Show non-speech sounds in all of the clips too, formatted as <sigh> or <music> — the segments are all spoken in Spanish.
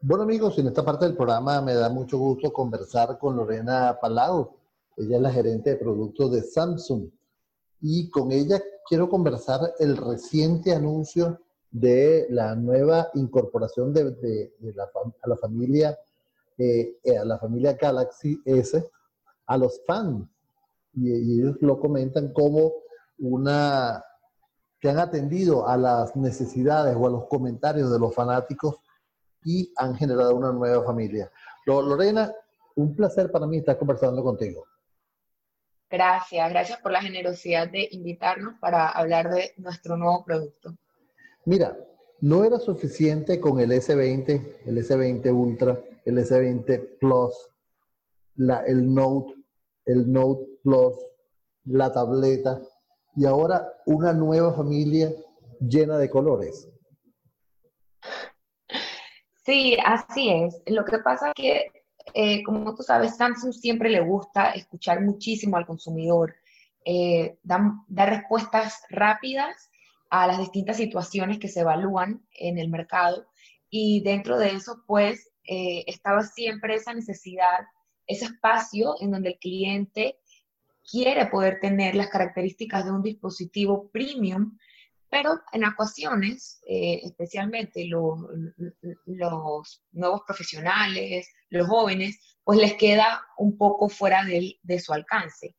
Bueno amigos, en esta parte del programa me da mucho gusto conversar con Lorena Palau. Ella es la gerente de productos de Samsung. Y con ella quiero conversar el reciente anuncio de la nueva incorporación de, la, a la familia eh, a la familia Galaxy S a los fans. Y, y ellos lo comentan como una que han atendido a las necesidades o a los comentarios de los fanáticos y han generado una nueva familia. Lorena, un placer para mí estar conversando contigo. Gracias, gracias por la generosidad de invitarnos para hablar de nuestro nuevo producto. Mira, no era suficiente con el S20, el S20 Ultra, el S20 Plus, la, el Note, el Note Plus, la tableta y ahora una nueva familia llena de colores. Sí, así es. Lo que pasa es que, eh, como tú sabes, Samsung siempre le gusta escuchar muchísimo al consumidor, eh, dar respuestas rápidas a las distintas situaciones que se evalúan en el mercado y dentro de eso, pues, eh, estaba siempre esa necesidad, ese espacio en donde el cliente quiere poder tener las características de un dispositivo premium pero en ocasiones, eh, especialmente los nuevos profesionales, los jóvenes, pues les queda un poco fuera de, de, su alcance.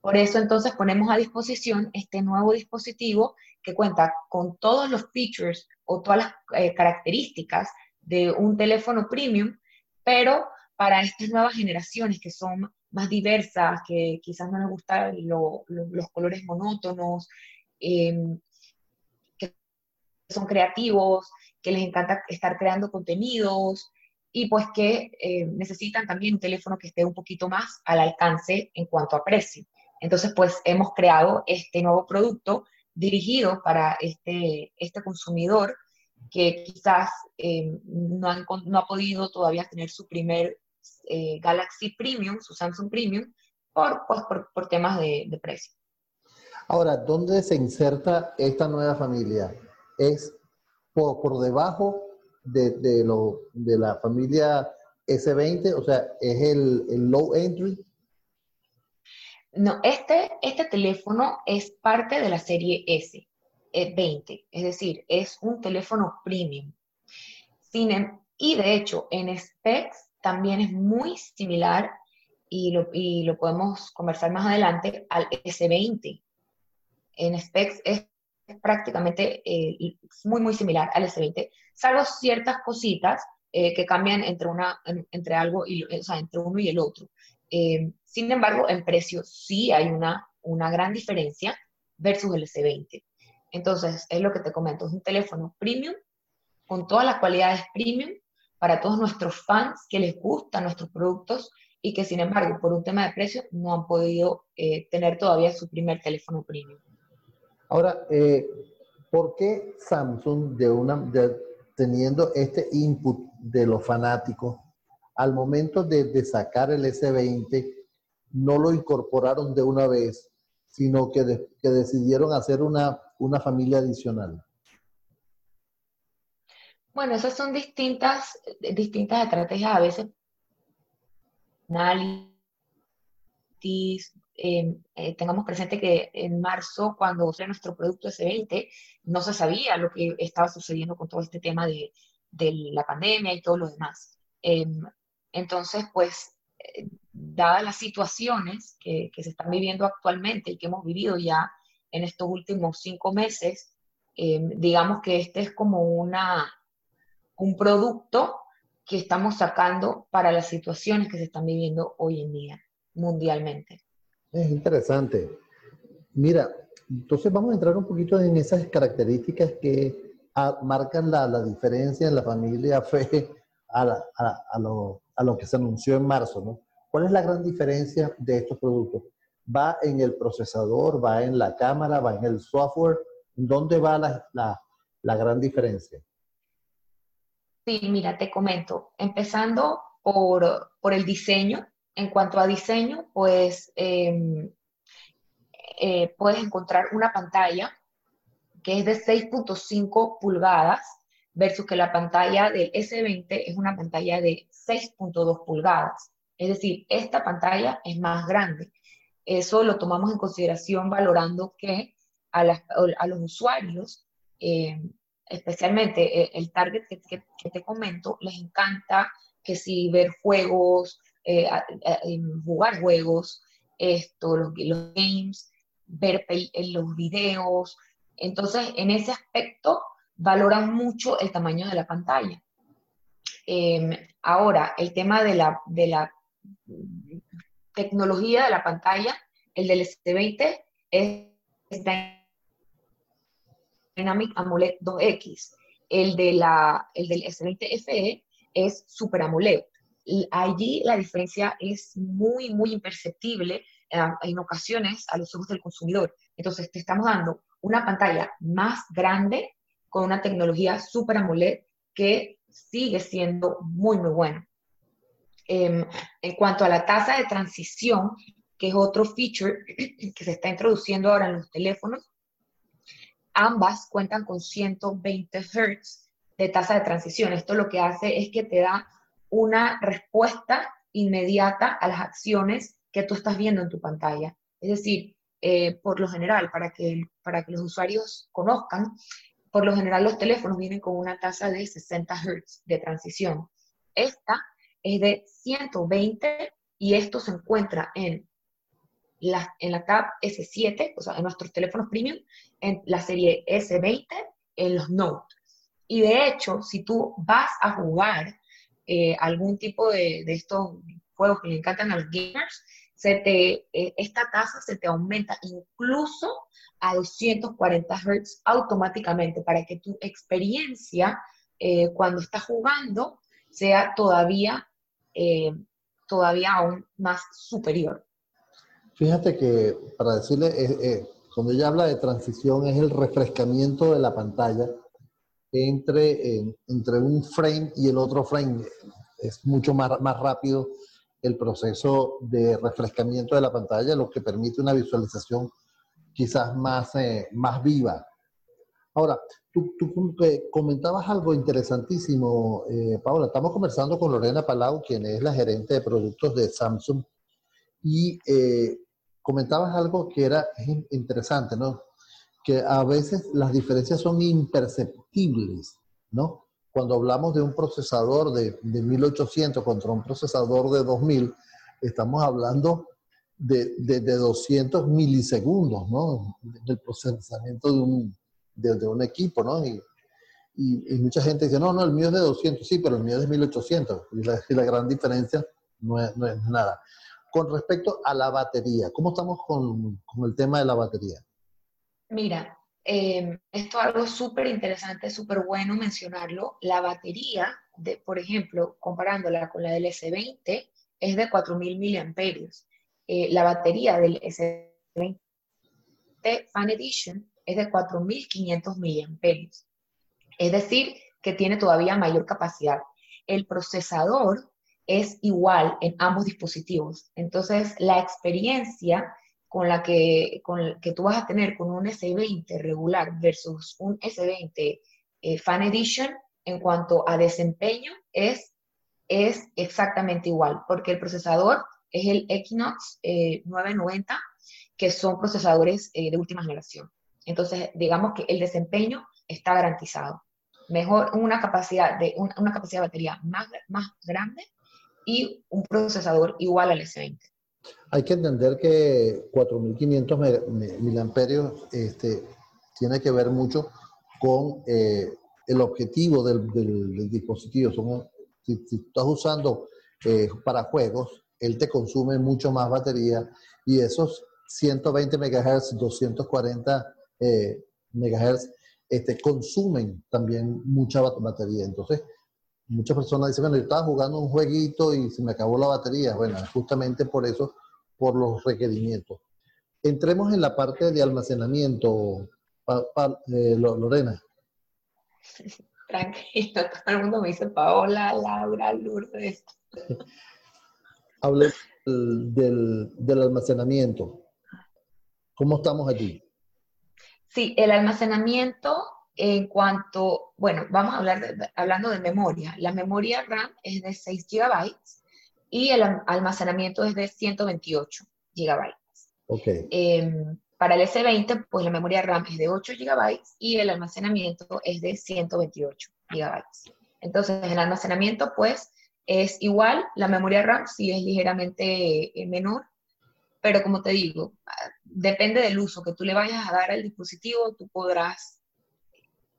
Por eso entonces ponemos a disposición este nuevo dispositivo que cuenta con todos los features o todas las eh, características de un teléfono premium, pero para estas nuevas generaciones que son más diversas, que quizás no les gustan los colores monótonos, eh, son creativos, que les encanta estar creando contenidos y pues que eh, necesitan también un teléfono que esté un poquito más al alcance en cuanto a precio. Entonces, pues hemos creado este nuevo producto dirigido para este, este consumidor que quizás eh, no, no, ha podido todavía tener su primer eh, Galaxy Premium, su Samsung Premium, por, pues, por, por temas de precio. Ahora, ¿dónde se inserta esta nueva familia? Es por, debajo de, lo, de la familia S20, o sea, es el, low entry. No, este, este teléfono es parte de la serie S20, eh, es decir, es un teléfono premium. Sin, em, y de hecho, en specs también es muy similar y lo, y lo podemos conversar más adelante al S20. En specs es prácticamente eh, muy, muy similar al S20, salvo ciertas cositas eh, que cambian entre, una, entre, algo o sea, entre uno y el otro. Eh, sin embargo, en precio sí hay una, una gran diferencia versus el S20. Entonces, es lo que te comento, es un teléfono premium con todas las cualidades premium para todos nuestros fans que les gustan nuestros productos y que sin embargo por un tema de precio no han podido tener todavía su primer teléfono premium. Ahora, eh, ¿por qué Samsung, teniendo este input de los fanáticos, al momento de, sacar el S20, no lo incorporaron de una vez, sino que, decidieron hacer una, una familia adicional? Bueno, esas son distintas, distintas estrategias a veces Em, eh, tengamos presente que en marzo, cuando fue nuestro producto S20, no se sabía lo que estaba sucediendo con todo este tema de, de la pandemia y todo lo demás. Em, entonces, pues, eh, dadas las situaciones que, que, se están viviendo actualmente y que hemos vivido ya en estos últimos cinco meses, em, digamos que este es como una, un producto que estamos sacando para las situaciones que se están viviendo hoy en día mundialmente. Es interesante. Mira, entonces vamos a entrar un poquito en esas características que marcan la, la, diferencia en la familia <laughs> FE a, a, a, lo, a, lo, que se anunció en marzo, ¿no? ¿Cuál es la gran diferencia de estos productos? ¿Va en el procesador, va en la cámara, va en el software? ¿Dónde va la, la, la gran diferencia? Sí, mira, te comento. Empezando por, por el diseño, en cuanto a diseño, pues em, eh, puedes encontrar una pantalla que es de 6.5 pulgadas versus que la pantalla del S20 es una pantalla de 6.2 pulgadas. Es decir, esta pantalla es más grande. Eso lo tomamos en consideración valorando que a, los usuarios, eh, especialmente eh, el target que, te comento, les encanta que si ver juegos, eh, jugar juegos, esto, los, los games, ver los videos. Entonces, en ese aspecto, valoran mucho el tamaño de la pantalla. Em, ahora, el tema de la, de la tecnología de la pantalla, el del S20 es Dynamic AMOLED 2X. El, de la, el del S20 FE es Super AMOLED. Allí la diferencia es muy, muy imperceptible eh, en ocasiones a los ojos del consumidor. Entonces, te estamos dando una pantalla más grande con una tecnología Super AMOLED que sigue siendo muy, muy buena. Em, en cuanto a la tasa de transición, que es otro feature <clears throat> que se está introduciendo ahora en los teléfonos, ambas cuentan con 120 Hz de tasa de transición. Esto lo que hace es que te da una respuesta inmediata a las acciones que tú estás viendo en tu pantalla. Es decir, eh, por lo general, para que, para que los usuarios conozcan, por lo general los teléfonos vienen con una tasa de 60 Hz de transición. Esta es de 120 y esto se encuentra en la, en la tab S7, o sea, en nuestros teléfonos premium, en la serie S20, en los Note. Y de hecho, si tú vas a jugar eh, algún tipo de, de, estos juegos que le encantan a los gamers, se te, eh, esta tasa se te aumenta incluso a 240 Hz automáticamente para que tu experiencia eh, cuando estás jugando sea todavía, eh, todavía aún más superior. Fíjate que para decirle, eh, cuando ella habla de transición es el refrescamiento de la pantalla entre, entre un frame y el otro frame. Es mucho más, más rápido el proceso de refrescamiento de la pantalla, lo que permite una visualización quizás más, eh, más viva. Ahora, tú, comentabas algo interesantísimo, eh. Estamos conversando con Lorena Palau, quien es la gerente de productos de Samsung, y eh, comentabas algo que era interesante, ¿no? Que a veces las diferencias son imperceptibles, ¿no? Cuando hablamos de un procesador de, de 1800 contra un procesador de 2000, estamos hablando de, de, 200 milisegundos, ¿no? Del procesamiento de un, de, un equipo, ¿no? Y, y, mucha gente dice, no, no, el mío es de 200, sí, pero el mío es de 1800. Y la, la gran diferencia no es, no es, nada. Con respecto a la batería, ¿cómo estamos con, con el tema de la batería? Mira, eh, esto es algo súper interesante, súper bueno mencionarlo. La batería, de, por ejemplo, comparándola con la del S20, es de 4.000 miliamperios. Eh, la batería del S20 Fan Edition es de 4.500 mAh. Es decir, que tiene todavía mayor capacidad. El procesador es igual en ambos dispositivos. Entonces, la experiencia con la que, con que tú vas a tener con un S20 regular versus un S20 eh, Fan Edition en cuanto a desempeño es, es exactamente igual, porque el procesador es el Equinox 990, eh, que son procesadores eh, de última generación. Entonces, digamos que el desempeño está garantizado. Mejor una capacidad de, una, capacidad de batería más, más grande y un procesador igual al S20. Hay que entender que 4500 miliamperios este, tiene que ver mucho con eh, el objetivo del, dispositivo. si, estás usando para juegos, él te consume mucho más batería y esos 120 MHz, 240 eh, MHz, este, consumen también mucha batería. Entonces, muchas personas dicen, bueno, yo estaba jugando un jueguito y se me acabó la batería. Bueno, justamente por eso, por los requerimientos. Entremos en la parte de almacenamiento, eh, Lorena. <laughs> Tranquilo, todo el mundo me dice Paola, Laura, Lourdes. <laughs> Hable del, almacenamiento. ¿Cómo estamos allí? Sí, el almacenamiento en cuanto, bueno, vamos a hablar hablando de memoria. La memoria RAM es de 6 GB y el almacenamiento es de 128 GB. Okay. Em, para el S20, pues la memoria RAM es de 8 GB y el almacenamiento es de 128 GB. Entonces, el almacenamiento, pues, es igual, la memoria RAM sí es ligeramente eh, menor, pero como te digo, depende del uso que tú le vayas a dar al dispositivo, tú podrás,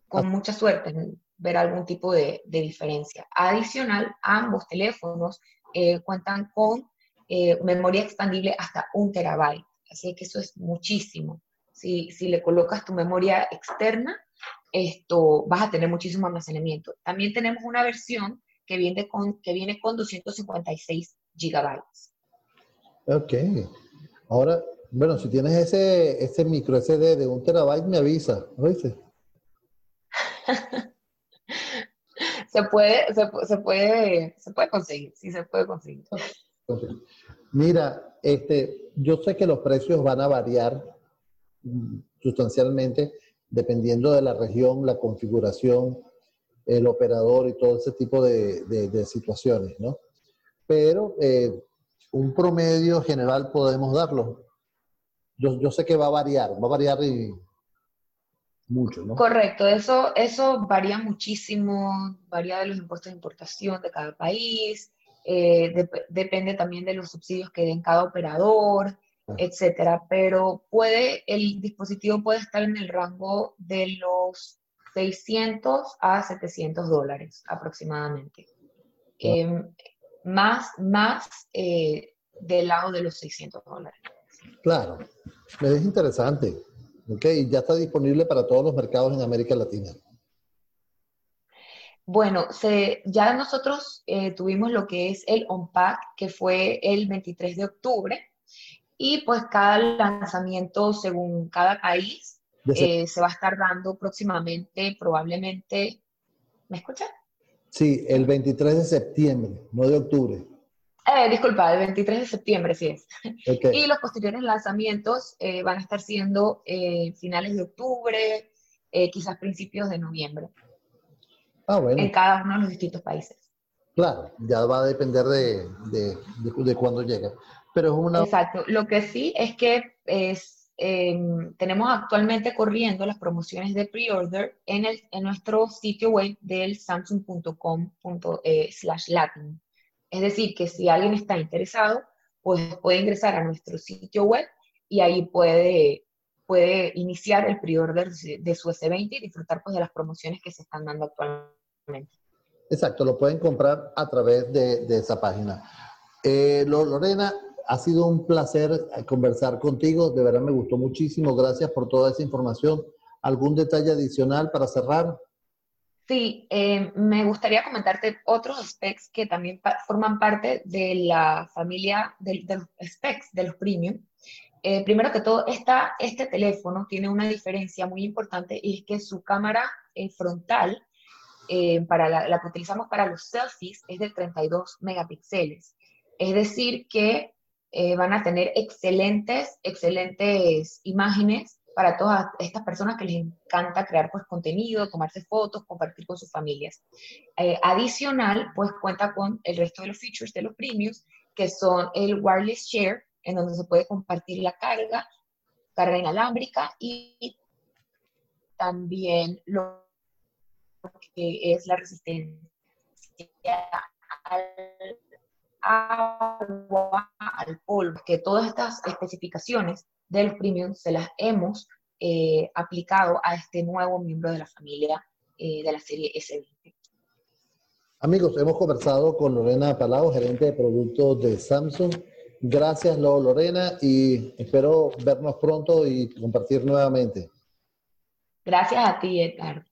con ah. mucha suerte, ver algún tipo de, diferencia. Adicional, ambos teléfonos eh, cuentan con eh, memoria expandible hasta un terabyte. Así que eso es muchísimo. Si, si le colocas tu memoria externa, esto vas a tener muchísimo almacenamiento. También tenemos una versión que viene con, que viene con 256 gigabytes. Ok. Ahora, bueno, si tienes ese, ese micro SD de un terabyte, me avisa, ¿oíste? <laughs> se puede, se, puede, se puede conseguir, sí se puede conseguir. Mira, este, yo sé que los precios van a variar mm, sustancialmente dependiendo de la región, la configuración, el operador y todo ese tipo de, situaciones, ¿no? Pero eh, un promedio general podemos darlo. Yo, yo, sé que va a variar, va a variar y mucho, ¿no? Correcto, eso, eso varía muchísimo, varía de los impuestos de importación de cada país, eh, depende también de los subsidios que den cada operador, etcétera, pero puede, el dispositivo puede estar en el rango de los 600 a 700 dólares aproximadamente. Em, más más eh, del lado de los 600 dólares. Claro, es interesante. Ok, ya está disponible para todos los mercados en América Latina. Bueno, se, ya nosotros eh, tuvimos lo que es el Unpack, que fue el 23 de octubre, y pues cada lanzamiento según cada país eh, se va a estar dando próximamente, probablemente, ¿me escuchan? Sí, el 23 de septiembre, no de octubre. Eh, disculpa, el 23 de septiembre, sí es. Y los posteriores lanzamientos eh, van a estar siendo finales de octubre, quizás principios de noviembre. Ah, bueno. En cada uno de los distintos países. Claro, ya va a depender de, de, de, cuándo llega. Pero es una... Exacto. Lo que sí es que es, em, tenemos actualmente corriendo las promociones de pre-order en, en nuestro sitio web del samsung.com eh, slash latin. Es decir, que si alguien está interesado, pues puede ingresar a nuestro sitio web y ahí puede puede iniciar el pre-order de su S20 y disfrutar pues, de las promociones que se están dando actualmente. Exacto, lo pueden comprar a través de, esa página. Eh, Lorena, ha sido un placer conversar contigo, de verdad me gustó muchísimo, gracias por toda esa información. ¿Algún detalle adicional para cerrar? Sí, eh, me gustaría comentarte otros specs que también forman parte de la familia de, de los specs de los premium eh, primero que todo, esta, este teléfono tiene una diferencia muy importante y es que su cámara eh, frontal, eh, para la, que utilizamos para los selfies, es de 32 megapíxeles. Es decir, que van a tener excelentes, excelentes imágenes para todas estas personas que les encanta crear pues, contenido, tomarse fotos, compartir con sus familias. adicional, pues cuenta con el resto de los features de los premiums, que son el wireless share, en donde se puede compartir la carga, carga inalámbrica y también lo que es la resistencia al agua, al polvo, que todas estas especificaciones del premium se las hemos eh, aplicado a este nuevo miembro de la familia eh, de la serie S20. Amigos, hemos conversado con Lorena Palau, gerente de productos de Samsung. Gracias, Lorena, y espero vernos pronto y compartir nuevamente. Gracias a ti, Edgar.